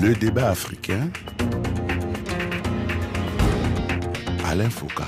Le débat africain. Alain Foucault.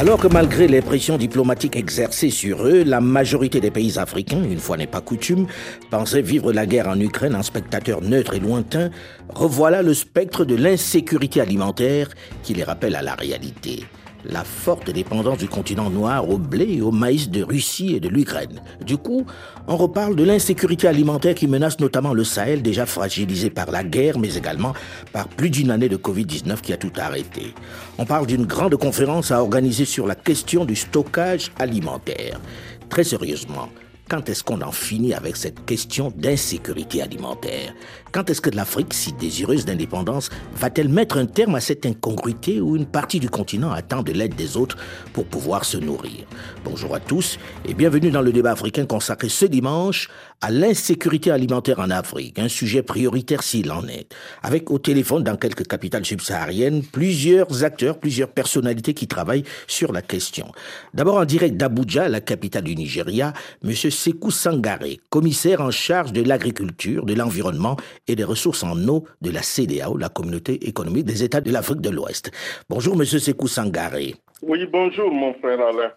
Alors que malgré les pressions diplomatiques exercées sur eux, la majorité des pays africains, une fois n'est pas coutume, pensaient vivre la guerre en Ukraine en spectateur neutre et lointain, revoilà le spectre de l'insécurité alimentaire qui les rappelle à la réalité la forte dépendance du continent noir au blé et au maïs de Russie et de l'Ukraine. Du coup, on reparle de l'insécurité alimentaire qui menace notamment le Sahel, déjà fragilisé par la guerre, mais également par plus d'une année de Covid-19 qui a tout arrêté. On parle d'une grande conférence à organiser sur la question du stockage alimentaire. Très sérieusement, quand est-ce qu'on en finit avec cette question d'insécurité alimentaire? Quand est-ce que l'Afrique, si désireuse d'indépendance, va-t-elle mettre un terme à cette incongruité où une partie du continent attend de l'aide des autres pour pouvoir se nourrir? Bonjour à tous et bienvenue dans le débat africain consacré ce dimanche à l'insécurité alimentaire en Afrique, un sujet prioritaire s'il en est. Avec au téléphone dans quelques capitales subsahariennes plusieurs acteurs, plusieurs personnalités qui travaillent sur la question. D'abord en direct d'Abuja, la capitale du Nigeria, monsieur Sekou Sangaré, commissaire en charge de l'agriculture, de l'environnement et des ressources en eau de la CDAO, la communauté économique des États de l'Afrique de l'Ouest. Bonjour, monsieur Sekou Sangaré. Oui, bonjour, mon frère Alain.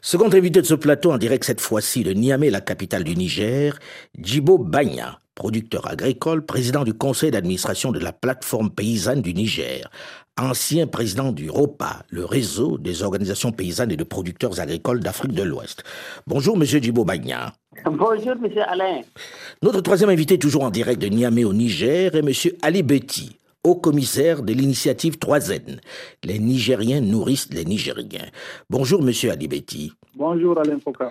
Second invité de ce plateau en direct cette fois-ci de Niamey, la capitale du Niger, Djibo Bagna, producteur agricole, président du conseil d'administration de la plateforme paysanne du Niger, ancien président du ROPA, le réseau des organisations paysannes et de producteurs agricoles d'Afrique de l'Ouest. Bonjour, monsieur Djibo Bagna. Bonjour, monsieur Alain. Notre troisième invité, toujours en direct de Niamey au Niger, est monsieur Ali Betty, haut commissaire de l'initiative 3N. Les Nigériens nourrissent les Nigériens. Bonjour, monsieur Ali Betty. Bonjour Alain Foucault.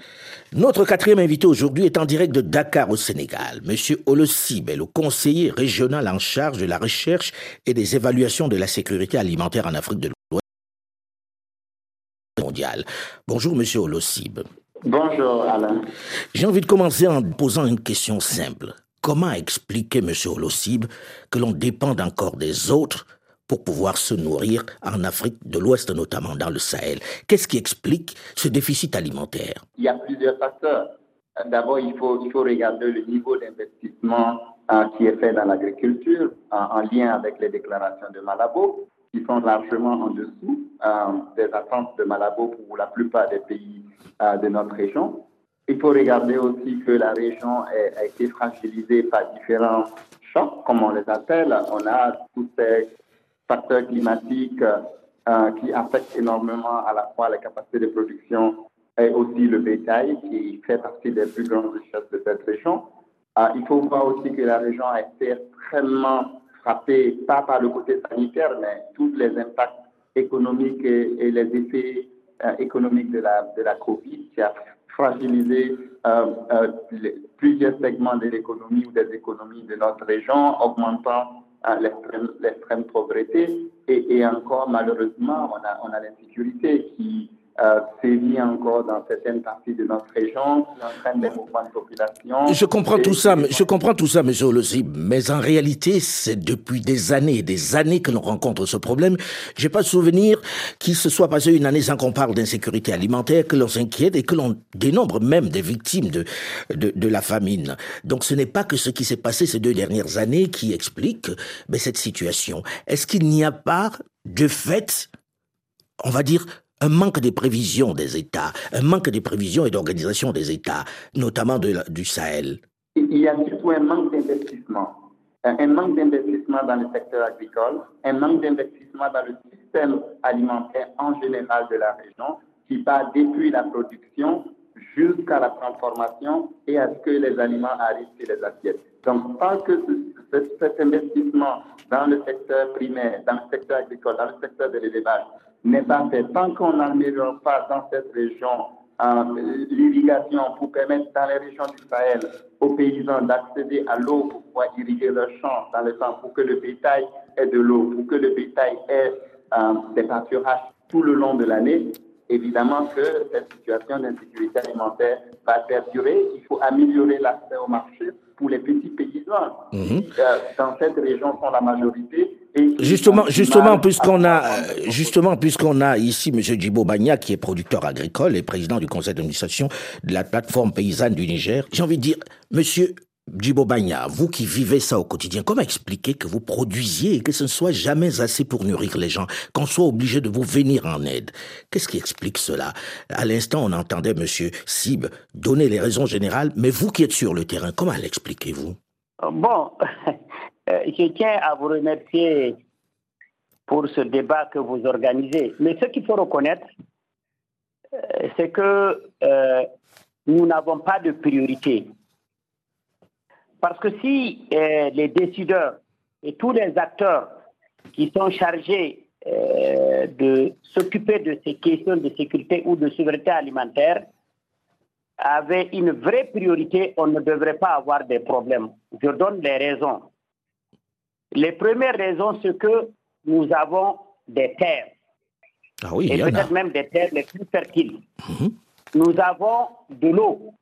Notre quatrième invité aujourd'hui est en direct de Dakar au Sénégal. Monsieur Olosib est le conseiller régional en charge de la recherche et des évaluations de la sécurité alimentaire en Afrique de l'Ouest mondiale. Bonjour Monsieur Olosib. Bonjour Alain. J'ai envie de commencer en posant une question simple. Comment expliquer, Monsieur Olosib, que l'on dépend encore des autres pour pouvoir se nourrir en Afrique de l'Ouest, notamment dans le Sahel? Qu'est-ce qui explique ce déficit alimentaire? Il y a plusieurs facteurs. D'abord, il faut, il faut regarder le niveau d'investissement euh, qui est fait dans l'agriculture en lien avec les déclarations de Malabo, qui sont largement en dessous euh, des attentes de Malabo pour la plupart des pays euh, de notre région. Il faut regarder aussi que la région a, été fragilisée par différents chocs, comme on les appelle. On a tous ces facteurs climatiques euh, qui affectent énormément à la fois la capacité de production et aussi le bétail, qui fait partie des plus grandes richesses de cette région. Euh, il faut voir aussi que la région a été extrêmement frappée, pas par le côté sanitaire, mais tous les impacts économiques et, les effets euh, économiques de la, de la COVID, qui a fragilisé plusieurs segments de l'économie ou des économies de notre région, augmentant l'extrême pauvreté. Et, et, encore, malheureusement, on a, on a l'insécurité qui euh, sévit encore dans certaines parties de notre région, qui entraîne des mouvements de population. Je comprends tout ça, je comprends tout ça, monsieur Olosib, mais en réalité, c'est depuis des années et des années que l'on rencontre ce problème. J'ai pas souvenir qu'il se soit passé une année sans qu'on parle d'insécurité alimentaire, que l'on s'inquiète et que l'on dénombre même des victimes de, de, de, la famine. Donc ce n'est pas que ce qui s'est passé ces deux dernières années qui explique mais cette situation. Est-ce qu'il n'y a pas, de fait, on va dire, un manque de prévision des États, un manque de prévision et d'organisation des États, notamment du Sahel Il y a surtout un manque d'investissement. Un manque d'investissement dans le secteur agricole, un manque d'investissement dans le système alimentaire en général de la région, qui va depuis la production jusqu'à la transformation et à ce que les aliments arrivent sur les assiettes. Donc, tant que cet investissement dans le secteur primaire, dans le secteur agricole, dans le secteur de l'élevage n'est pas fait, tant qu'on n'améliore pas dans cette région euh, l'irrigation pour permettre dans les régions du Sahel aux paysans d'accéder à l'eau pour pouvoir irriguer leurs champs dans le temps, pour que le bétail ait de l'eau, pour que le bétail ait euh, des pâturages tout le long de l'année, évidemment que cette situation d'insécurité alimentaire va perdurer. Il faut améliorer l'accès au marché pour les petits paysans mhm. qui, euh, dans cette région, sont la majorité. justement, justement, puisqu'on a, justement, puisqu'on a ici M. Djibo Bagna, qui est producteur agricole et président du conseil d'administration de la plateforme paysanne du Niger, j'ai envie de dire, monsieur Djibo Bagna, vous qui vivez ça au quotidien, comment expliquer que vous produisiez et que ce ne soit jamais assez pour nourrir les gens, qu'on soit obligé de vous venir en aide? Qu'est-ce qui explique cela? À l'instant, on entendait Monsieur Sib donner les raisons générales, mais vous qui êtes sur le terrain, comment l'expliquez-vous? Bon, euh, je tiens à vous remercier pour ce débat que vous organisez. Mais ce qu'il faut reconnaître, euh, c'est que euh, nous n'avons pas de priorité parce que si euh, les décideurs et tous les acteurs qui sont chargés euh, de s'occuper de ces questions de sécurité ou de souveraineté alimentaire avaient une vraie priorité, on ne devrait pas avoir des problèmes. Je donne les raisons. Les premières raisons, c'est que nous avons des terres. Ah oui, et peut-être même des terres les plus fertiles. Mhm. Nous avons de l'eau.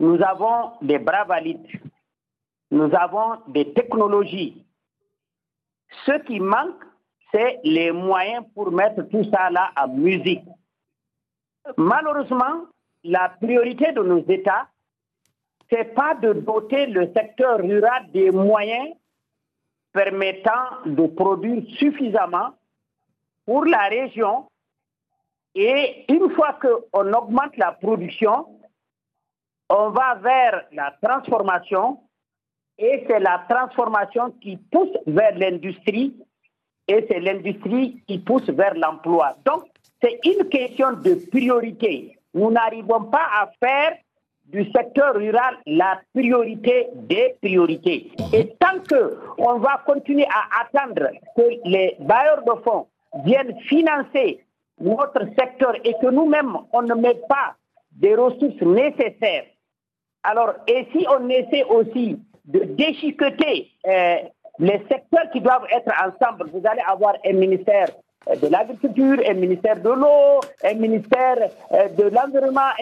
Nous avons des bras valides. Nous avons des technologies. Ce qui manque, c'est les moyens pour mettre tout ça là en musique. Malheureusement, la priorité de nos États, c'est pas de doter le secteur rural des moyens permettant de produire suffisamment pour la région. Et une fois qu'on augmente la production, on va vers la transformation et c'est la transformation qui pousse vers l'industrie et c'est l'industrie qui pousse vers l'emploi. Donc, c'est une question de priorité. Nous n'arrivons pas à faire du secteur rural la priorité des priorités. Et tant qu'on va continuer à attendre que les bailleurs de fonds viennent financer notre secteur et que nous-mêmes, on ne met pas des ressources nécessaires alors, et si on essaie aussi de déchiqueter euh, les secteurs qui doivent être ensemble, vous allez avoir un ministère euh, de l'agriculture, un ministère de l'eau, un ministère euh, de l'environnement.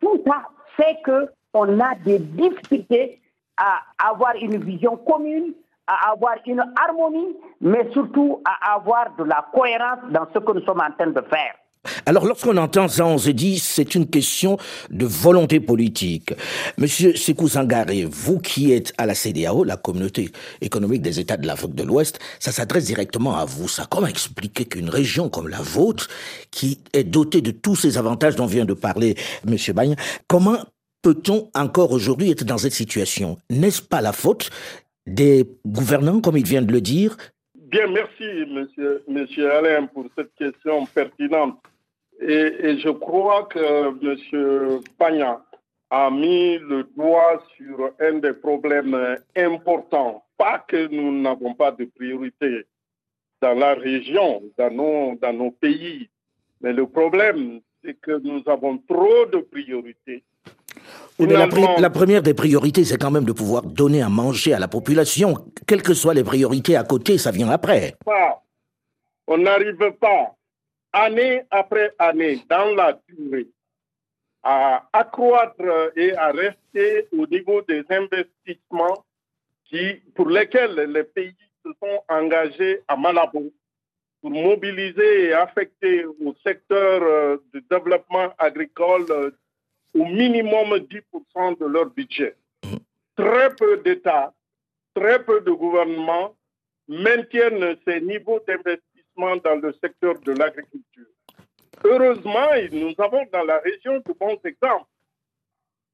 Tout ça fait qu'on a des difficultés à avoir une vision commune, à avoir une harmonie, mais surtout à avoir de la cohérence dans ce que nous sommes en train de faire. Alors, lorsqu'on entend ça, on se dit c'est une question de volonté politique. Monsieur Sekou Sangaré, vous qui êtes à la CDAO, la communauté économique des États de l'Afrique de l'Ouest, ça s'adresse directement à vous. Ça, comment expliquer qu'une région comme la vôtre, qui est dotée de tous ces avantages dont vient de parler Monsieur Bagne, comment peut-on encore aujourd'hui être dans cette situation? N'est-ce pas la faute des gouvernants, comme il vient de le dire? Bien, merci, monsieur, monsieur Alain, pour cette question pertinente. Et, je crois que M. Pagna a mis le doigt sur un des problèmes importants. Pas que nous n'avons pas de priorité dans la région, dans nos, dans nos pays, mais le problème, c'est que nous avons trop de priorités. la, première des priorités, c'est quand même de pouvoir donner à manger à la population. Quelles que soient les priorités à côté, ça vient après. On n'arrive pas année après année, dans la durée, à accroître et à rester au niveau des investissements qui, pour lesquels les pays se sont engagés à Malabo pour mobiliser et affecter au secteur euh, du développement agricole euh, au minimum 10% de leur budget. Très peu d'États, très peu de gouvernements maintiennent ces niveaux d'investissement dans le secteur de l'agriculture. Heureusement, nous avons dans la région de bons exemples.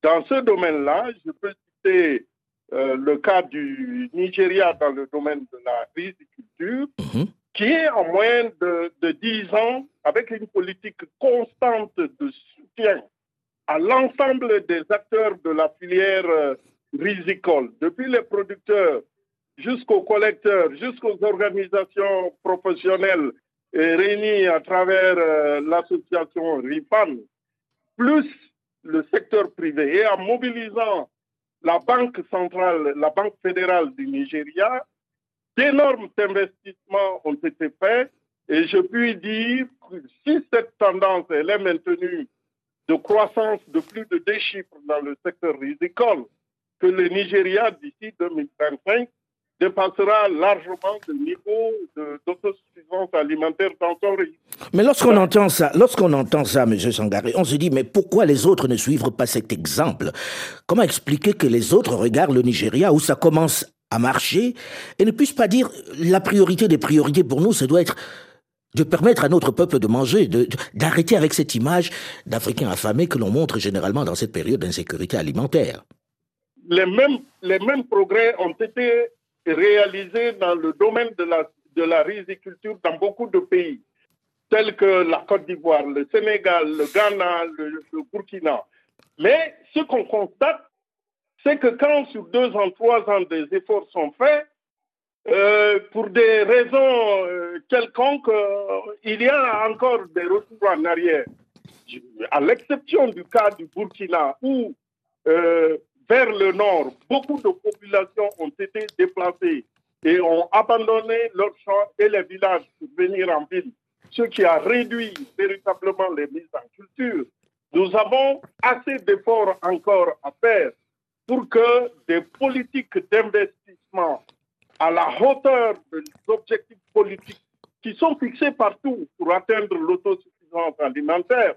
Dans ce domaine-là, je peux citer euh, le cas du Nigeria dans le domaine de la riziculture, mhm. qui est en de, de 10 ans, avec une politique constante de soutien à l'ensemble des acteurs de la filière euh, risicole, depuis les producteurs jusqu'aux collecteurs, jusqu'aux organisations professionnelles réunies à travers euh, l'association RIPAN, plus le secteur privé, et en mobilisant la Banque centrale, la Banque fédérale du Nigeria, d'énormes investissements ont été faits. Et je puis dire que si cette tendance est maintenue de croissance de plus de deux chiffres dans le secteur rizicole, que le Nigeria, d'ici 2025, dépassera largement le niveau d'autosuffisance alimentaire dans son pays. Mais lorsqu'on entend ça, lorsqu'on entend ça, M. Sangaré, on se dit, mais pourquoi les autres ne suivent pas cet exemple? Comment expliquer que les autres regardent le Nigeria où ça commence à marcher et ne puissent pas dire la priorité des priorités pour nous, ça doit être de permettre à notre peuple de manger, d'arrêter avec cette image d'Africains affamés que l'on montre généralement dans cette période d'insécurité alimentaire? Les mêmes, les mêmes progrès ont été réalisés dans le domaine de la, de la riziculture dans beaucoup de pays, tels que la Côte d'Ivoire, le Sénégal, le Ghana, le, Burkina. Mais ce qu'on constate, c'est que quand sur deux ans, trois ans, des efforts sont faits, euh, pour des raisons euh, quelconques, euh, il y a encore des retours en arrière. À l'exception du cas du Burkina, où vers le nord, beaucoup de populations ont été déplacées et ont abandonné leurs champs et les villages pour venir en ville, ce qui a réduit véritablement les mises en culture. Nous avons assez d'efforts encore à faire pour que des politiques d'investissement à la hauteur des objectifs politiques qui sont fixés partout pour atteindre l'autosuffisance alimentaire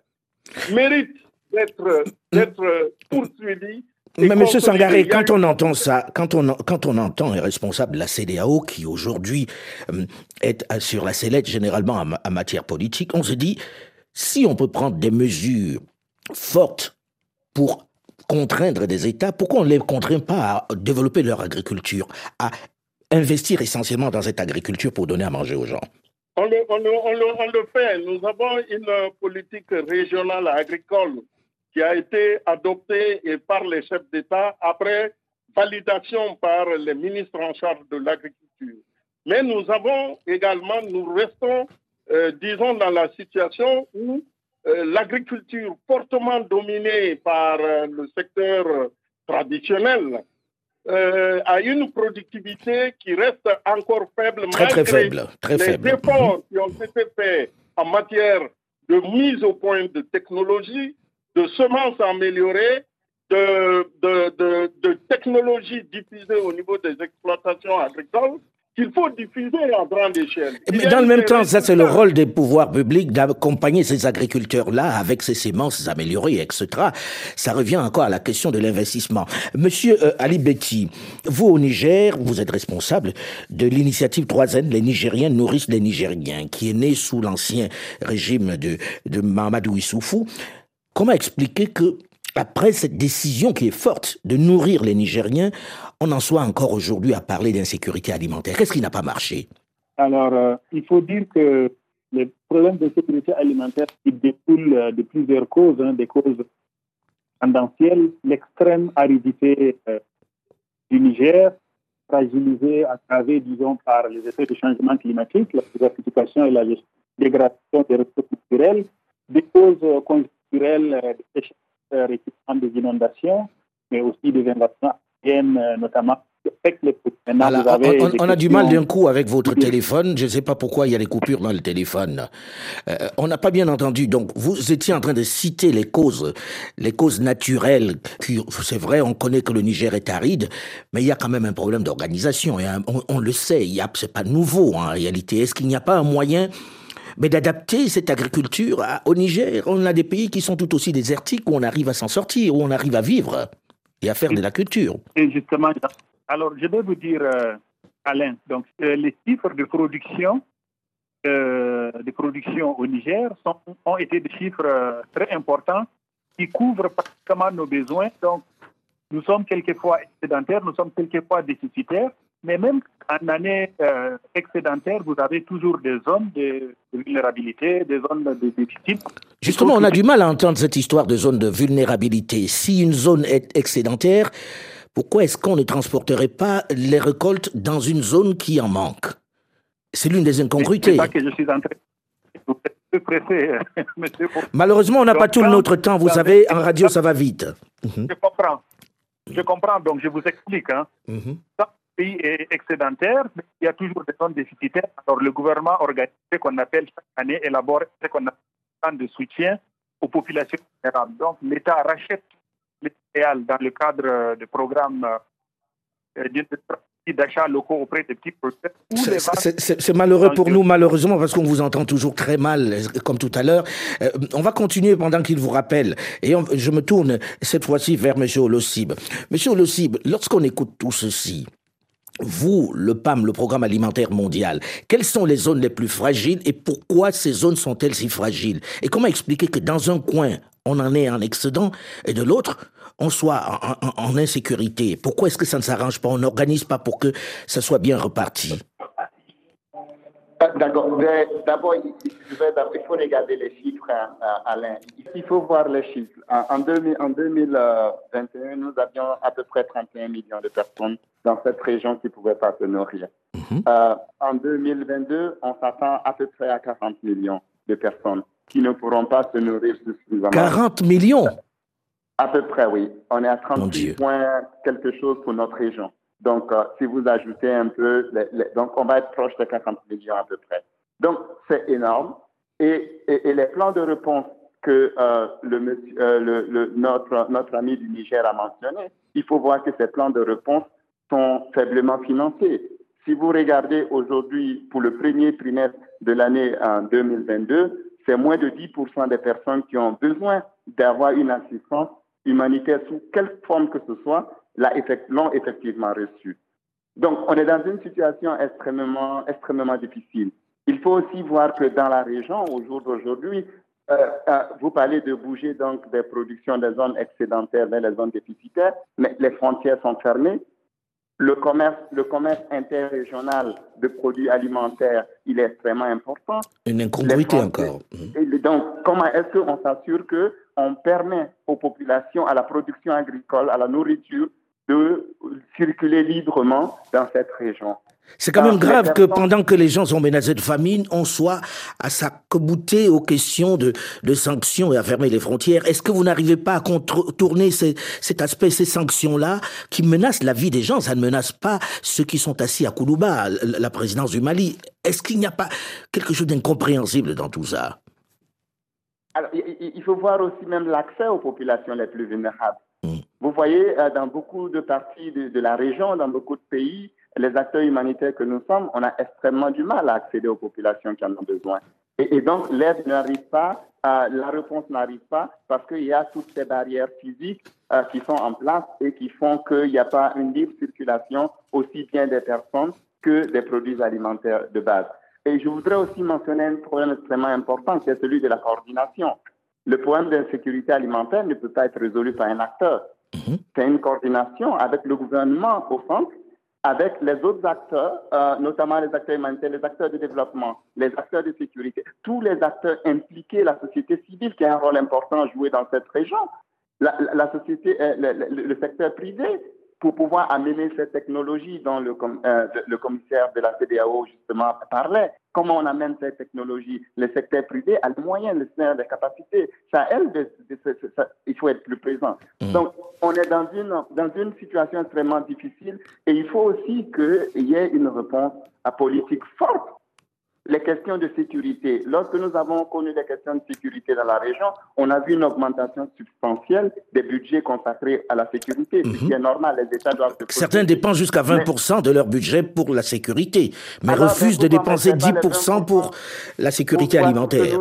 méritent d'être poursuivis mais M. Sangaré, quand on entend ça, quand on, quand on entend un responsable de la CDAO qui aujourd'hui euh, est sur la sellette généralement en, matière politique, on se dit, si on peut prendre des mesures fortes pour contraindre des États, pourquoi on ne les contraint pas à développer leur agriculture, à investir essentiellement dans cette agriculture pour donner à manger aux gens? On le, on, le, fait. Nous avons une politique régionale agricole qui a été adoptée par les chefs d'État après validation par les ministres en charge de l'agriculture. Mais nous avons également, nous restons, euh, disons, dans la situation où euh, l'agriculture fortement dominée par euh, le secteur traditionnel a une productivité qui reste encore faible très, très faible, très les faible. efforts qui ont été faits en matière de mise au point de technologie de semences améliorées, de, de, de, technologies diffusées au niveau des exploitations agricoles qu'il faut diffuser à grande échelle. Mais dans le même temps, ça c'est le rôle des pouvoirs publics d'accompagner ces agriculteurs-là avec ces semences améliorées, etc. Ça revient encore à la question de l'investissement. Monsieur euh, Ali Betty, vous au Niger, vous êtes responsable de l'initiative 3N, les Nigériens nourrissent les Nigériens, qui est née sous l'ancien régime de, de Mamadou Issoufou. Comment expliquer que, après cette décision qui est forte de nourrir les Nigériens, on en soit encore aujourd'hui à parler d'insécurité alimentaire? Qu'est-ce qui n'a pas marché? Alors, euh, il faut dire que les problèmes de sécurité alimentaire ils découlent euh, de plusieurs causes, hein, des causes tendancielles, l'extrême aridité euh, du Niger, fragilisée à disons, par les effets du changement climatique, la diversification et la dégradation des ressources naturelles, des causes des euh, des inondations, mais aussi des inondations euh, notamment on, a du mal d'un coup avec votre téléphone. Je ne sais pas pourquoi il y a des coupures dans le téléphone. Euh, on n'a pas bien entendu. Donc, vous étiez en train de citer les causes, les causes naturelles. C'est vrai, on connaît que le Niger est aride, mais il y a quand même un problème d'organisation. On, on, le sait. Ce n'est pas nouveau en réalité. Est-ce qu'il n'y a pas un moyen mais d'adapter cette agriculture au Niger. On a des pays qui sont tout aussi désertiques où on arrive à s'en sortir, où on arrive à vivre et à faire de la culture. Justement, alors je vais vous dire, euh, Alain, donc euh, les chiffres de production euh, de production au Niger ont été des chiffres très importants qui couvrent pratiquement nos besoins. Donc, nous sommes quelquefois excédentaires, nous sommes quelquefois déficitaires, mais même en année euh, excédentaire, vous avez toujours des zones de, vulnérabilité, des zones de déficit. Justement, on a du mal à entendre cette histoire de zone de vulnérabilité. Si une zone est excédentaire, pourquoi est-ce qu'on ne transporterait pas les récoltes dans une zone qui en manque? C'est l'une des incongruités. C'est que je suis en train Pressé, Malheureusement, on n'a pas tout notre temps. Vous savez, en radio, ça va vite. Je comprends. Je comprends, donc je vous explique. Hein. Mhm pays est excédentaire, mais il y a toujours des zones déficitaires. Alors, le gouvernement organise ce qu'on appelle chaque année, élabore ce qu'on appelle un plan de soutien aux populations vulnérables. Donc, l'État rachète dans le cadre du programme d'achat locaux auprès des petits producteurs. C'est malheureux pour nous, malheureusement, parce qu'on vous entend toujours très mal, comme tout à l'heure. Euh, on va continuer pendant qu'il vous rappelle. Et je me tourne cette fois-ci vers M. Olosib. M. Olosib, lorsqu'on écoute tout ceci, vous, le PAM, le Programme alimentaire mondial, quelles sont les zones les plus fragiles et pourquoi ces zones sont-elles si fragiles? Et comment expliquer que dans un coin, on en est en excédent et de l'autre, on soit en, insécurité? Pourquoi est-ce que ça ne s'arrange pas On n'organise pas pour que ça soit bien reparti? D'accord. D'abord, il faut regarder les chiffres, hein, Alain. Il faut voir les chiffres. En, 2021, nous avions à peu près 31 millions de personnes dans cette région qui ne pouvaient pas se nourrir. Euh, en 2022, on s'attend à peu près à 40 millions de personnes qui ne pourront pas se nourrir suffisamment. 40 millions? À peu près, oui. On est à 38 points quelque chose pour notre région. Donc, euh, si vous ajoutez un peu, donc on va être proche de 40 millions à peu près. Donc, c'est énorme. Et, les plans de réponse que euh, euh, notre, notre ami du Niger a mentionné, il faut voir que ces plans de réponse sont faiblement financés. Si vous regardez aujourd'hui, pour le premier trimestre de l'année 2022, c'est moins de 10% des personnes qui ont besoin d'avoir une assistance humanitaire sous quelque forme que ce soit l'ont effectivement reçu. Donc, on est dans une situation extrêmement, extrêmement difficile. Il faut aussi voir que dans la région, au jour d'aujourd'hui, euh, euh, vous parlez de bouger donc des productions des zones excédentaires vers les zones déficitaires, mais les frontières sont fermées. Le commerce, le commerce interrégional de produits alimentaires, il est extrêmement important. Une incongruité encore. Donc, comment est-ce qu'on s'assure qu'on permet aux populations, à la production agricole, à la nourriture, de circuler librement dans cette région. C'est quand même grave que pendant que les gens sont menacés de famine, on soit à s'accomouter aux questions de, de, sanctions et à fermer les frontières. Est-ce que vous n'arrivez pas à contourner cet aspect, ces sanctions-là, qui menacent la vie des gens? Ça ne menace pas ceux qui sont assis à Koulouba, la présidence du Mali. Est-ce qu'il n'y a pas quelque chose d'incompréhensible dans tout ça? Alors, il faut voir aussi même l'accès aux populations les plus vulnérables. Vous voyez, euh, dans beaucoup de parties de, la région, dans beaucoup de pays, les acteurs humanitaires que nous sommes, on a extrêmement du mal à accéder aux populations qui en ont besoin. Et, donc, l'aide n'arrive pas, euh, la réponse n'arrive pas parce qu'il y a toutes ces barrières physiques euh, qui sont en place et qui font qu'il n'y a pas une libre circulation aussi bien des personnes que des produits alimentaires de base. Et je voudrais aussi mentionner un problème extrêmement important, qui est celui de la coordination. Le problème d'insécurité alimentaire ne peut pas être résolu par un acteur. Mhm. C'est une coordination avec le gouvernement au centre, avec les autres acteurs, euh, notamment les acteurs humanitaires, les acteurs de développement, les acteurs de sécurité, tous les acteurs impliqués, la société civile qui a un rôle important à jouer dans cette région, la, société, euh, le, secteur privé, pour pouvoir amener cette technologie dont le, euh, le commissaire de la CDAO justement parlait. Comment on amène cette technologie? Le secteur privé a les moyens, les capacités. Ça, elle, il faut être plus présent. Mmh. Donc, on est dans une, dans une situation extrêmement difficile et il faut aussi qu'il y ait une réponse à politique forte les questions de sécurité. Lorsque nous avons connu les questions de sécurité dans la région, on a vu une augmentation substantielle des budgets consacrés à la sécurité, ce qui mhm. est normal. Les États doivent Certains dépensent jusqu'à 20% de leur budget pour la sécurité, mais refusent de dépenser 10% pour la sécurité alimentaire.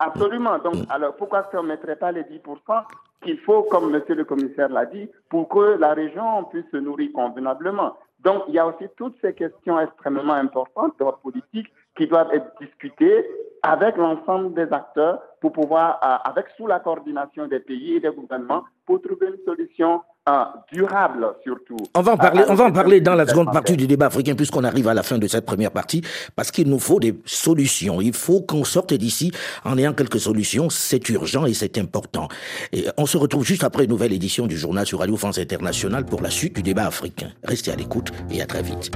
Absolument. Donc, mm. alors pourquoi ne mettrait pas les 10% qu'il faut, comme monsieur le commissaire l'a dit, pour que la région puisse se nourrir convenablement? Donc, il y a aussi toutes ces questions extrêmement importantes d'ordre politique qui doivent être discutés avec l'ensemble des acteurs pour pouvoir, euh, avec sous la coordination des pays et des gouvernements, pour trouver une solution euh, durable surtout. On va en parler, on va en parler dans la seconde partie du débat africain puisqu'on arrive à la fin de cette première partie parce qu'il nous faut des solutions. Il faut qu'on sorte d'ici en ayant quelques solutions. C'est urgent et c'est important. Et on se retrouve juste après une nouvelle édition du journal sur Radio France Internationale pour la suite du débat africain. Restez à l'écoute et à très vite.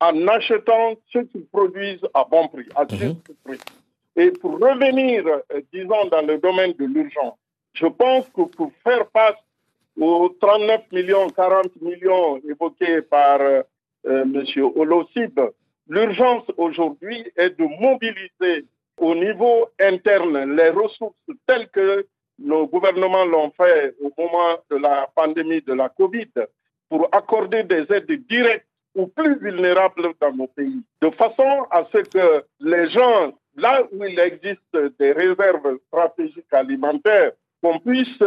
En achetant ce qu'ils produisent à bon prix, à mhm. juste prix. Et pour revenir, euh, disons, dans le domaine de l'urgence, je pense que pour faire face aux 39 millions, 40 millions évoqués par euh, euh, M. Olosib, l'urgence aujourd'hui est de mobiliser au niveau interne les ressources telles que nos gouvernements l'ont fait au moment de la pandémie de la Covid pour accorder des aides directes aux plus vulnérables dans nos pays, de façon à ce que les gens, là où il existe des réserves stratégiques alimentaires, qu'on puisse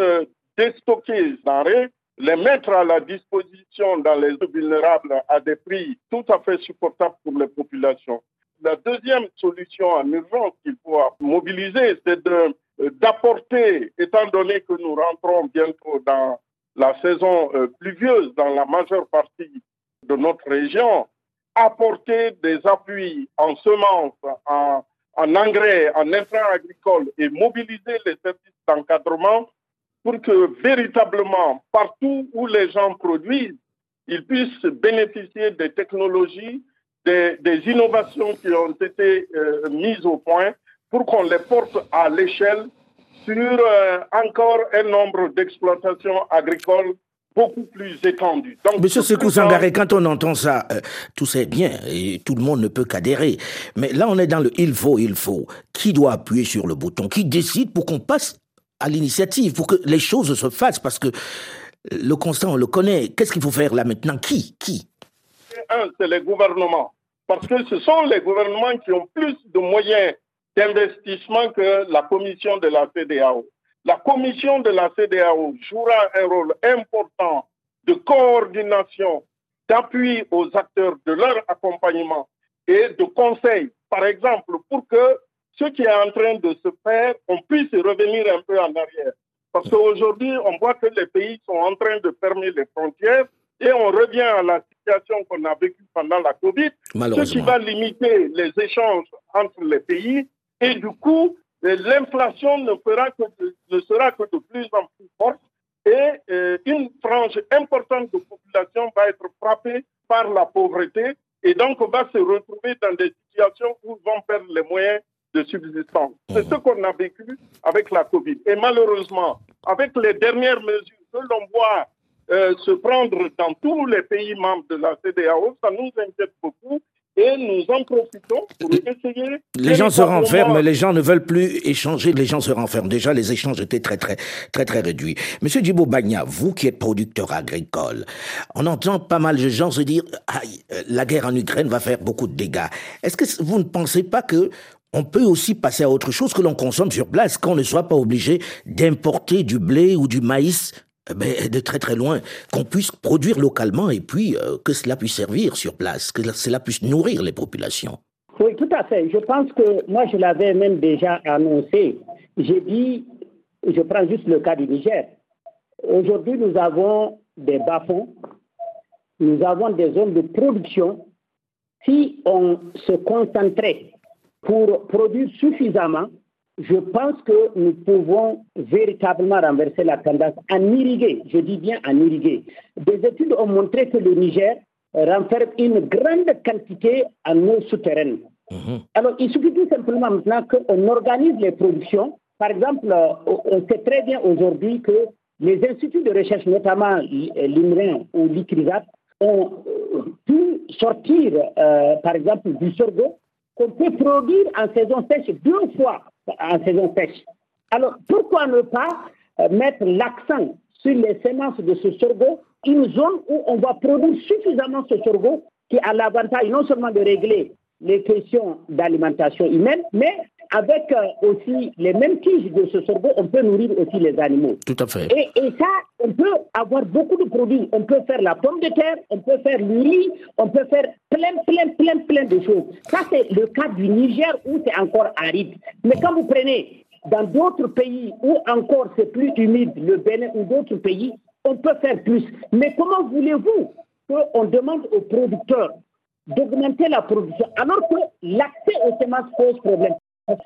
déstocker les denrées, les mettre à la disposition dans les zones vulnérables à des prix tout à fait supportables pour les populations. La deuxième solution en urgence qu'il faut mobiliser, c'est d'apporter, étant donné que nous rentrons bientôt dans la saison euh, pluvieuse dans la majeure partie de notre région, apporter des appuis en semences, en, en engrais, en intrants agricoles et mobiliser les services d'encadrement pour que véritablement, partout où les gens produisent, ils puissent bénéficier des technologies, des, innovations qui ont été euh, mises au point pour qu'on les porte à l'échelle sur euh, encore un nombre d'exploitations agricoles beaucoup plus étendues. Monsieur Sekou Sangaré, quand on entend ça, euh, tout c'est bien et tout le monde ne peut qu'adhérer. Mais là, on est dans le il faut, il faut. Qui doit appuyer sur le bouton? Qui décide pour qu'on passe à l'initiative pour que les choses se fassent? Parce que le constat, on le connaît. Qu'est-ce qu'il faut faire là maintenant? Qui? Qui? Un, c'est les gouvernements. Parce que ce sont les gouvernements qui ont plus de moyens d'investissement que la commission de la CDAO. La commission de la CDAO jouera un rôle important de coordination, d'appui aux acteurs de leur accompagnement et de conseil, par exemple, pour que ce qui est en train de se faire, on puisse revenir un peu en arrière. Parce qu'aujourd'hui, on voit que les pays sont en train de fermer les frontières et on revient à la situation qu'on a vécue pendant la Covid, ce qui va limiter les échanges entre les pays. Et du coup, l'inflation ne, ne sera que de plus en plus forte et euh, une frange importante de population va être frappée par la pauvreté et donc on va se retrouver dans des situations où ils vont perdre les moyens de subsistance. C'est ce qu'on a vécu avec la Covid. Et malheureusement, avec les dernières mesures que l'on voit euh, se prendre dans tous les pays membres de la CDAO, ça nous inquiète beaucoup. Et nous en profitons pour essayer. Les gens se renferment, les gens ne veulent plus échanger, les gens se renferment. Déjà, les échanges étaient très, très, très, très réduits. Monsieur Djibo Bagna, vous qui êtes producteur agricole, on entend pas mal de gens se dire, aïe, la guerre en Ukraine va faire beaucoup de dégâts. Est-ce que vous ne pensez pas que on peut aussi passer à autre chose que l'on consomme sur place, qu'on ne soit pas obligé d'importer du blé ou du maïs eh de très très loin, qu'on puisse produire localement et puis euh, que cela puisse servir sur place, que cela puisse nourrir les populations. Oui, tout à fait. Je pense que moi, je l'avais même déjà annoncé. J'ai dit, je prends juste le cas du Niger. Aujourd'hui, nous avons des bas-fonds, nous avons des zones de production. Si on se concentrait pour produire suffisamment, je pense que nous pouvons véritablement renverser la tendance en irriguer, je dis bien en irriguer. Des études ont montré que le Niger renferme une grande quantité en eau souterraine. Mhm. Alors, il suffit tout simplement maintenant qu'on organise les productions. Par exemple, on sait très bien aujourd'hui que les instituts de recherche, notamment l'INRIN ou l'ICRISAT, ont euh, pu sortir, euh, par exemple, du sorgho qu'on peut produire en saison sèche deux fois en saison sèche. Alors, pourquoi ne pas euh, mettre l'accent sur les semences de ce sorgho, une zone où on va produire suffisamment ce sorgho qui a l'avantage non seulement de régler les questions d'alimentation humaine, mais avec euh, aussi les mêmes tiges de ce sorgho, on peut nourrir aussi les animaux. Tout à fait. Et, et, ça, on peut avoir beaucoup de produits. On peut faire la pomme de terre, on peut faire le riz, on peut faire plein, plein, plein, plein de choses. Ça, c'est le cas du Niger où c'est encore aride. Mais quand vous prenez dans d'autres pays où encore c'est plus humide, le Bénin ou d'autres pays, on peut faire plus. Mais comment voulez-vous qu'on demande aux producteurs d'augmenter la production alors que l'accès aux semences pose problème?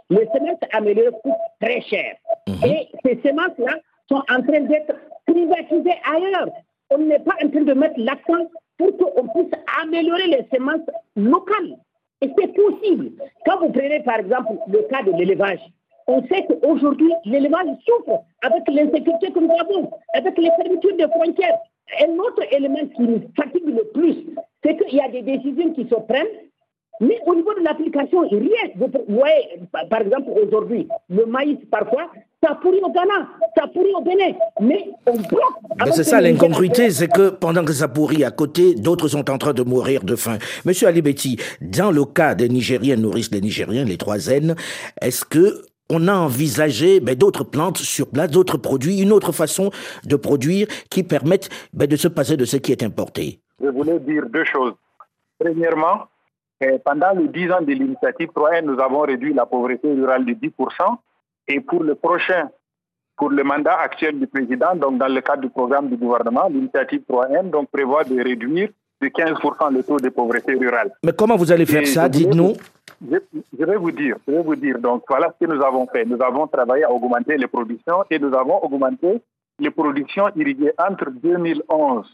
Les semences améliorées coûtent très cher. Mhm. Et ces semences-là sont en train d'être privatisées ailleurs. On n'est pas en train de mettre l'accent pour qu'on puisse améliorer les semences locales. Et c'est possible. Quand vous prenez par exemple le cas de l'élevage, on sait qu'aujourd'hui, l'élevage souffre avec l'insécurité que nous avons, avec les fermetures de frontières. Un autre élément qui nous fatigue le plus, c'est qu'il y a des décisions qui se prennent Mais au niveau de l'application, rien. Vous voyez, par exemple, aujourd'hui, le maïs, parfois, ça pourrit au Ghana, ça pourrit au Bénin, mais on bloque. c'est ça l'incongruité, c'est que pendant que ça pourrit à côté, d'autres sont en train de mourir de faim. Monsieur Alibeti, dans le cas des Nigériens nourrissent les Nigériens, les trois N, est-ce que on a envisagé ben, d'autres plantes sur place, d'autres produits, une autre façon de produire qui permettent ben, de se passer de ce qui est importé? Je voulais dire deux choses. Premièrement, pendant les 10 ans de l'initiative 3N, nous avons réduit la pauvreté rurale de 10%. Et pour le prochain, pour le mandat actuel du président, donc dans le cadre du programme du gouvernement, l'initiative 3N donc, prévoit de réduire de 15% le taux de pauvreté rurale. Mais comment vous allez faire ça Dites-nous. Je, vais vous dire, je vais vous dire. Donc voilà ce que nous avons fait. Nous avons travaillé à augmenter les productions et nous avons augmenté les productions irriguées entre 2011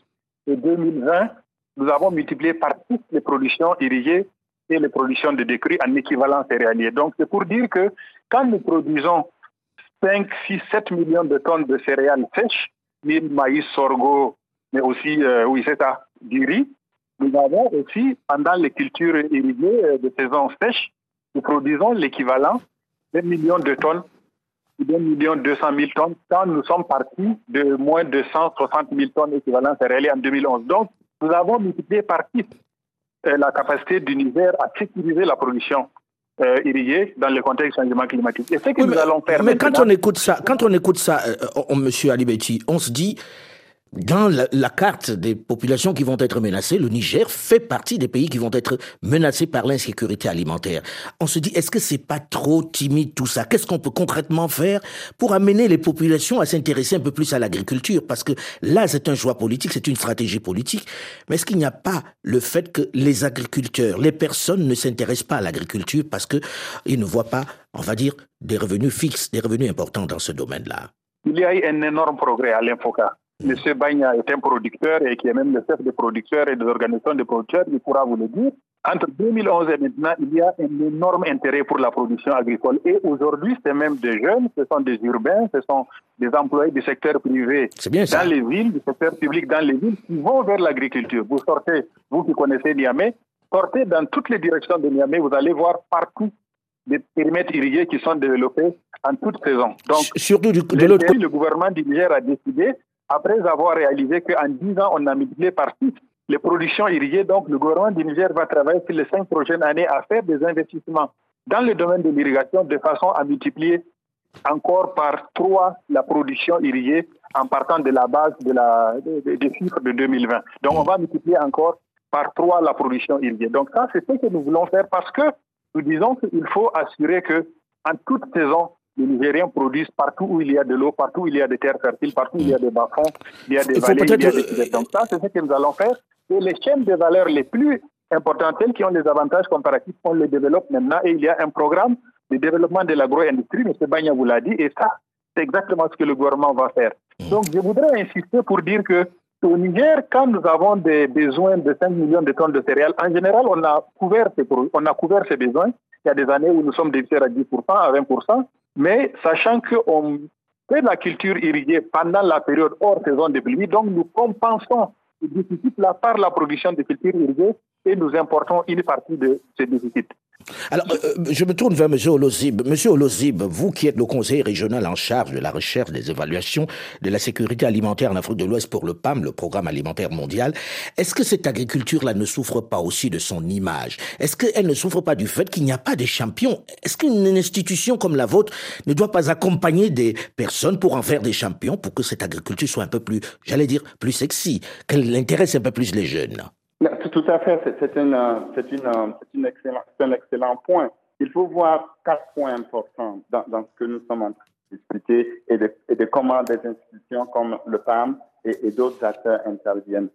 et 2020 nous avons multiplié par 6 les productions irriguées les productions de décrue en équivalent céréalier. Donc, c'est pour dire que quand nous produisons 5, 6, 7 millions de tonnes de céréales sèches, mille, maïs, sorgho, mais aussi, euh, oui, c'est ça, du riz, nous avons aussi, pendant les cultures irriguées euh, de saison sèche, nous produisons l'équivalent d'un million de tonnes, d'un million 200 000 tonnes, quand nous sommes partis de moins de 160 000 tonnes équivalent céréalier en 2011. Donc, nous avons multiplié par six euh, la capacité du Niger à sécuriser la production euh, irriguée dans le contexte du changement climatique. Et ce que nous allons faire. Mais quand on écoute ça, quand on écoute ça, euh, Monsieur Alibeti, on se dit dans la, carte des populations qui vont être menacées, le Niger fait partie des pays qui vont être menacés par l'insécurité alimentaire. On se dit, est-ce que c'est pas trop timide tout ça? Qu'est-ce qu'on peut concrètement faire pour amener les populations à s'intéresser un peu plus à l'agriculture? Parce que là, c'est un choix politique, c'est une stratégie politique. Mais est-ce qu'il n'y a pas le fait que les agriculteurs, les personnes ne s'intéressent pas à l'agriculture parce que ils ne voient pas, on va dire, des revenus fixes, des revenus importants dans ce domaine-là? Il y a eu un énorme progrès à l'Infoca M. Bagna est un producteur et qui est même le chef des producteurs et des organisations de producteurs, il pourra vous le dire. Entre 2011 et maintenant, il y a un énorme intérêt pour la production agricole. Et aujourd'hui, c'est même des jeunes, ce sont des urbains, ce sont des employés du secteur privé dans les villes, du secteur public dans les villes, qui vont vers l'agriculture. Vous sortez, vous qui connaissez Niamey, sortez dans toutes les directions de Niamey, vous allez voir partout des périmètres irrigués qui sont développés en toute saison. Donc, surtout du, de l'autre côté. Le gouvernement du Niger a décidé après avoir réalisé qu'en 10 ans, on a multiplié par 6 les productions irriguées. Donc, le gouvernement du Niger va travailler sur les cinq prochaines années à faire des investissements dans le domaine de l'irrigation de façon à multiplier encore par 3 la production irriguée en partant de la base des chiffres de 2020. Donc, on va multiplier encore par 3 la production irriguée. Donc, ça, c'est ce que nous voulons faire parce que nous disons qu'il faut assurer que en toute saison, les Nigériens produisent partout où il y a de l'eau, partout où il y a des terres fertiles, partout où il y a des bas-fonds, il y a des vallées, il y a des Donc ça, c'est ce que nous allons faire. Et les chaînes de valeur les plus importantes, celles qui ont des avantages comparatifs, on les développe maintenant. Et il y a un programme de développement de l'agro-industrie, M. Bagna vous l'a dit, et ça, c'est exactement ce que le gouvernement va faire. Donc je voudrais insister pour dire que au Niger, quand nous avons des besoins de 5 millions de tonnes de céréales, en général, on a couvert ces, on a couvert ces besoins. Il y a des années où nous sommes déficits à 10%, à 20%. Mais sachant qu'on fait la culture irriguée pendant la période hors saison de pluie, donc nous compensons ce déficit-là par la production de cultures irriguées et nous importons une partie de ce déficit. Alors, euh, euh, je me tourne vers M. Olozib. Monsieur Olozib, vous qui êtes le conseiller régional en charge de la recherche, des évaluations de la sécurité alimentaire en Afrique de l'Ouest pour le PAM, le Programme alimentaire mondial, est-ce que cette agriculture-là ne souffre pas aussi de son image? Est-ce qu'elle ne souffre pas du fait qu'il n'y a pas de champions? Est-ce qu'une institution comme la vôtre ne doit pas accompagner des personnes pour en faire des champions, pour que cette agriculture soit un peu plus, j'allais dire, plus sexy, qu'elle intéresse un peu plus les jeunes? Tout à fait, c'est un excellent point. Il faut voir quatre points importants dans, ce que nous sommes en train de discuter et de, comment des institutions comme le PAM et, d'autres acteurs interviennent.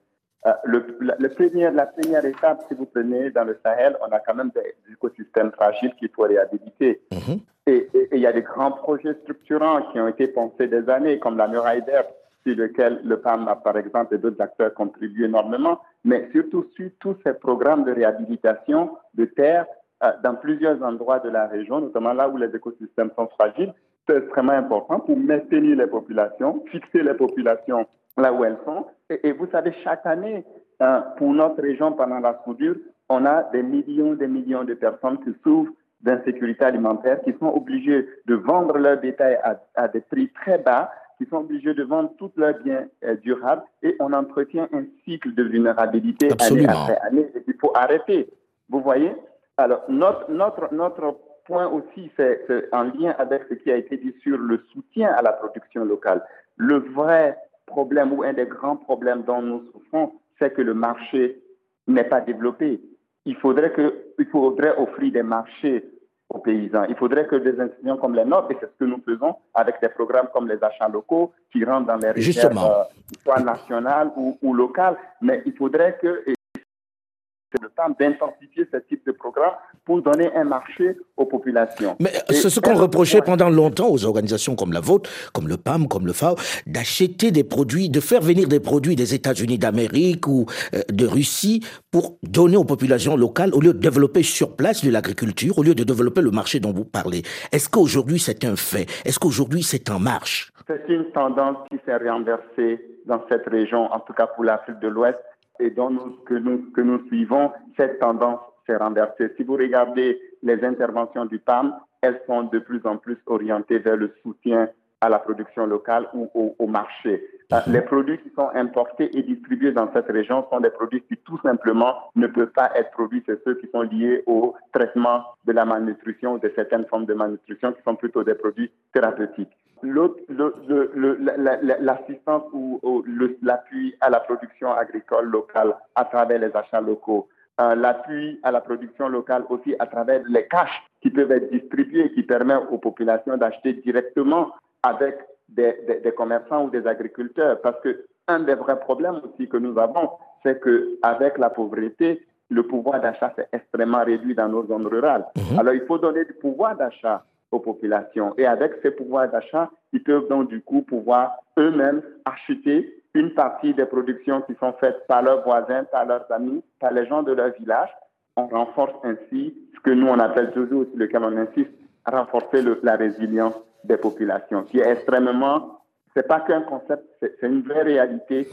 Euh, le, premier, la première étape, si vous prenez dans le Sahel, on a quand même des écosystèmes fragiles qu'il faut réhabiliter. Mm-hmm. Et il y a des grands projets structurants qui ont été pensés des années, comme la muraille d'air, sur lequel le PAM a, par exemple, et d'autres acteurs contribuent énormément, mais surtout sur tous ces programmes de réhabilitation de terres euh, dans plusieurs endroits de la région, notamment là où les écosystèmes sont fragiles. C'est extrêmement important pour maintenir les populations, fixer les populations là où elles sont. Et, vous savez, chaque année, euh, pour notre région, pendant la soudure, on a des millions, des millions de personnes qui souffrent d'insécurité alimentaire, qui sont obligées de vendre leur détail à, des prix très bas, qui sont obligés de vendre tous leurs biens euh, durables, et on entretient un cycle de vulnérabilité année après année. il faut arrêter. Vous voyez? Alors, notre, notre, notre point aussi, c'est en lien avec ce qui a été dit sur le soutien à la production locale. Le vrai problème ou un des grands problèmes dont nous souffrons, c'est que le marché n'est pas développé. Il faudrait, que, il faudrait offrir des marchés aux paysans. Il faudrait que des institutions comme les nôtres, et c'est ce que nous faisons avec des programmes comme les achats locaux qui rentrent dans les réserves, euh, soit nationales ou, ou locales, mais il faudrait que, c'est le temps d'intensifier ce type de programme pour donner un marché aux populations. Mais c'est ce qu'on reprochait pendant longtemps aux organisations comme la vôtre, comme le PAM, comme le FAO, d'acheter des produits, de faire venir des produits des États-Unis d'Amérique ou euh, de Russie pour donner aux populations locales au lieu de développer sur place de l'agriculture, au lieu de développer le marché dont vous parlez. Est-ce qu'aujourd'hui c'est un fait? Est-ce qu'aujourd'hui c'est en marche? C'est une tendance qui s'est renversée dans cette région, en tout cas pour l'Afrique de l'Ouest et dont nous, que, nous, que nous suivons, cette tendance s'est renversée. Si vous regardez les interventions du PAM, elles sont de plus en plus orientées vers le soutien à la production locale ou au, marché. Euh, mhm. Les produits qui sont importés et distribués dans cette région sont des produits qui tout simplement ne peuvent pas être produits, c'est ceux qui sont liés au traitement de la malnutrition ou de certaines formes de malnutrition qui sont plutôt des produits thérapeutiques l'assistance ou, l'appui à la production agricole locale à travers les achats locaux, euh, l'appui à la production locale aussi à travers les caches qui peuvent être distribués, qui permettent aux populations d'acheter directement avec des, des, commerçants ou des agriculteurs. Parce que un des vrais problèmes aussi que nous avons, c'est qu'avec la pauvreté, le pouvoir d'achat est extrêmement réduit dans nos zones rurales. Mhm. Alors, il faut donner du pouvoir d'achat aux populations. Et avec ces pouvoirs d'achat, ils peuvent donc du coup pouvoir eux-mêmes acheter une partie des productions qui sont faites par leurs voisins, par leurs amis, par les gens de leur village. On renforce ainsi ce que nous on appelle toujours, sur lequel on insiste, renforcer la résilience des populations, qui est extrêmement, c'est pas qu'un concept, c'est une vraie réalité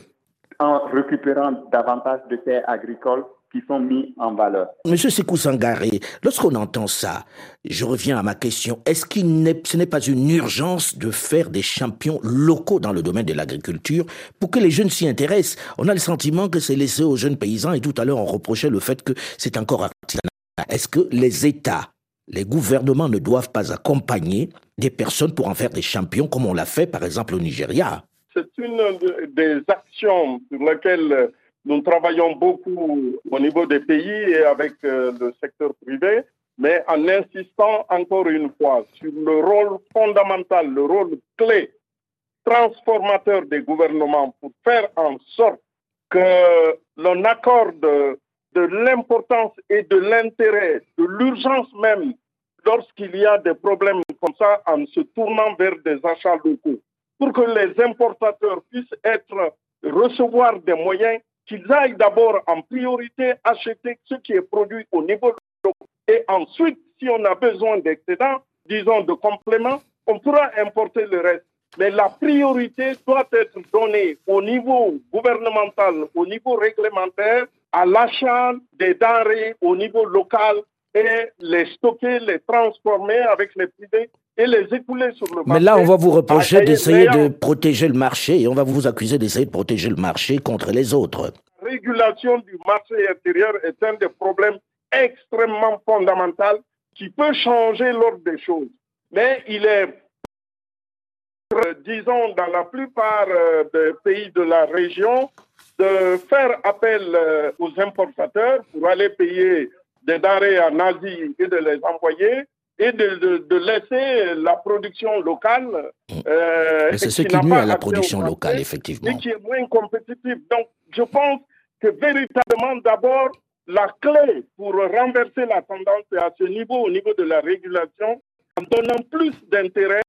en récupérant davantage de terres agricoles qui sont mis en valeur. Monsieur Sekou Sangaré, lorsqu'on entend ça, je reviens à ma question. Est-ce qu'il n'est, ce n'est pas une urgence de faire des champions locaux dans le domaine de l'agriculture pour que les jeunes s'y intéressent? On a le sentiment que c'est laissé aux jeunes paysans et tout à l'heure on reprochait le fait que c'est encore artisanal. Est-ce que les États, les gouvernements ne doivent pas accompagner des personnes pour en faire des champions comme on l'a fait par exemple au Nigeria? C'est une des actions sur lesquelles nous travaillons beaucoup au niveau des pays et avec euh, le secteur privé, mais en insistant encore une fois sur le rôle fondamental, le rôle clé, transformateur des gouvernements pour faire en sorte que l'on accorde de l'importance et de l'intérêt, de l'urgence même lorsqu'il y a des problèmes comme ça en se tournant vers des achats locaux, pour que les importateurs puissent être, recevoir des moyens qu'ils aillent d'abord en priorité acheter ce qui est produit au niveau local. Et ensuite, si on a besoin d'excédents, disons de compléments, on pourra importer le reste. Mais la priorité doit être donnée au niveau gouvernemental, au niveau réglementaire, à l'achat des denrées au niveau local et les stocker, les transformer avec les privés et les écouler sur le marché. Mais là, on va vous reprocher d'essayer de protéger le marché et on va vous accuser d'essayer de protéger le marché contre les autres. La régulation du marché intérieur est un des problèmes extrêmement fondamental qui peut changer l'ordre des choses. Mais il est, disons, dans la plupart euh, des pays de la région, de faire appel euh, aux importateurs pour aller payer des denrées en Asie et de les envoyer et de, de, laisser la production locale. Euh, c'est ce qui nuit à la production locale, effectivement. Et qui est moins compétitive. Donc, je pense que véritablement, d'abord, la clé pour renverser la tendance est à ce niveau, au niveau de la régulation, en donnant plus d'intérêt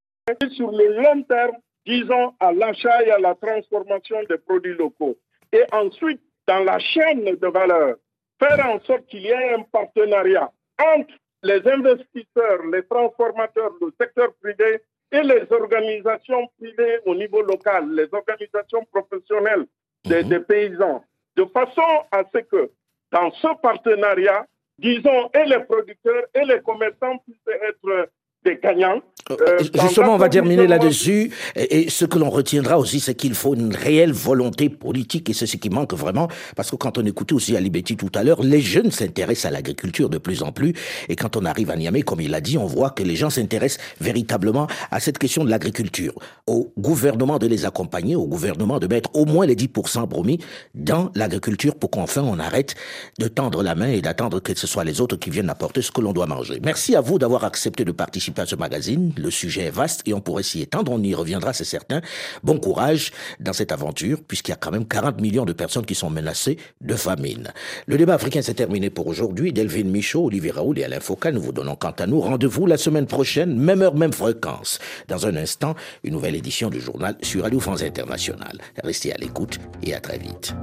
sur le long terme, disons, à l'achat et à la transformation des produits locaux. Et ensuite, dans la chaîne de valeur, faire en sorte qu'il y ait un partenariat entre les investisseurs, les transformateurs, le secteur privé et les organisations privées au niveau local, les organisations professionnelles des, mhm. paysans, de façon à ce que dans ce partenariat, disons, et les producteurs et les commerçants puissent être des gagnants. Euh, euh, justement, on va terminer là-dessus. Et, ce que l'on retiendra aussi, c'est qu'il faut une réelle volonté politique, et c'est ce qui manque vraiment, parce que quand on écoutait aussi Alibetti tout à l'heure, les jeunes s'intéressent à l'agriculture de plus en plus, et quand on arrive à Niamey, comme il l'a dit, on voit que les gens s'intéressent véritablement à cette question de l'agriculture. Au gouvernement de les accompagner, au gouvernement de mettre au moins les 10% promis dans l'agriculture pour qu'enfin on arrête de tendre la main et d'attendre que ce soit les autres qui viennent apporter ce que l'on doit manger. Merci à vous d'avoir accepté de participer à ce magazine. Le sujet est vaste et on pourrait s'y étendre. On y reviendra, c'est certain. Bon courage dans cette aventure, puisqu'il y a quand même 40 millions de personnes qui sont menacées de famine. Le débat africain s'est terminé pour aujourd'hui. Delphine Michaud, Olivier Raoul et Alain Foucault, nous vous donnons quant à nous rendez-vous la semaine prochaine, même heure, même fréquence. Dans un instant, une nouvelle édition du journal sur Radio France Internationale. Restez à l'écoute et à très vite.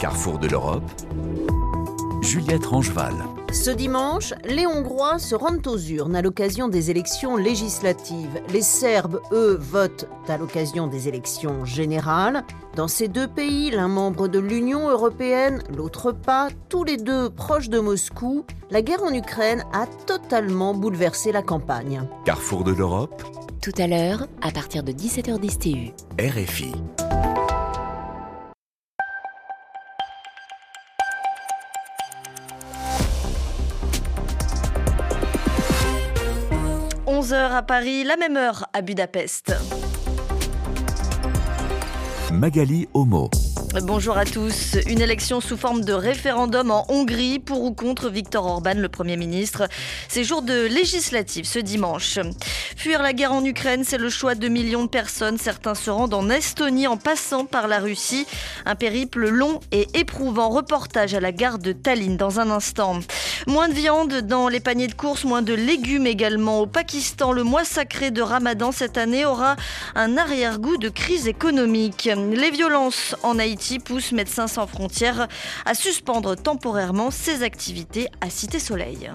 Carrefour de l'Europe, Juliette Rangeval. Ce dimanche, les Hongrois se rendent aux urnes à l'occasion des élections législatives. Les Serbes, eux, votent à l'occasion des élections générales. Dans ces deux pays, l'un membre de l'Union européenne, l'autre pas, tous les deux proches de Moscou, la guerre en Ukraine a totalement bouleversé la campagne. Carrefour de l'Europe. Tout à l'heure, à partir de 17h10 TU. RFI. 11h à Paris, la même heure à Budapest. Magali Homo. Bonjour à tous. Une élection sous forme de référendum en Hongrie pour ou contre Viktor Orban, le Premier ministre. C'est jour de législative ce dimanche. Fuir la guerre en Ukraine, c'est le choix de millions de personnes. Certains se rendent en Estonie en passant par la Russie. Un périple long et éprouvant. Reportage à la gare de Tallinn dans un instant. Moins de viande dans les paniers de course, moins de légumes également. Au Pakistan, le mois sacré de Ramadan cette année aura un arrière-goût de crise économique. Les violences en Haïti pousse Médecins sans frontières à suspendre temporairement ses activités à Cité Soleil.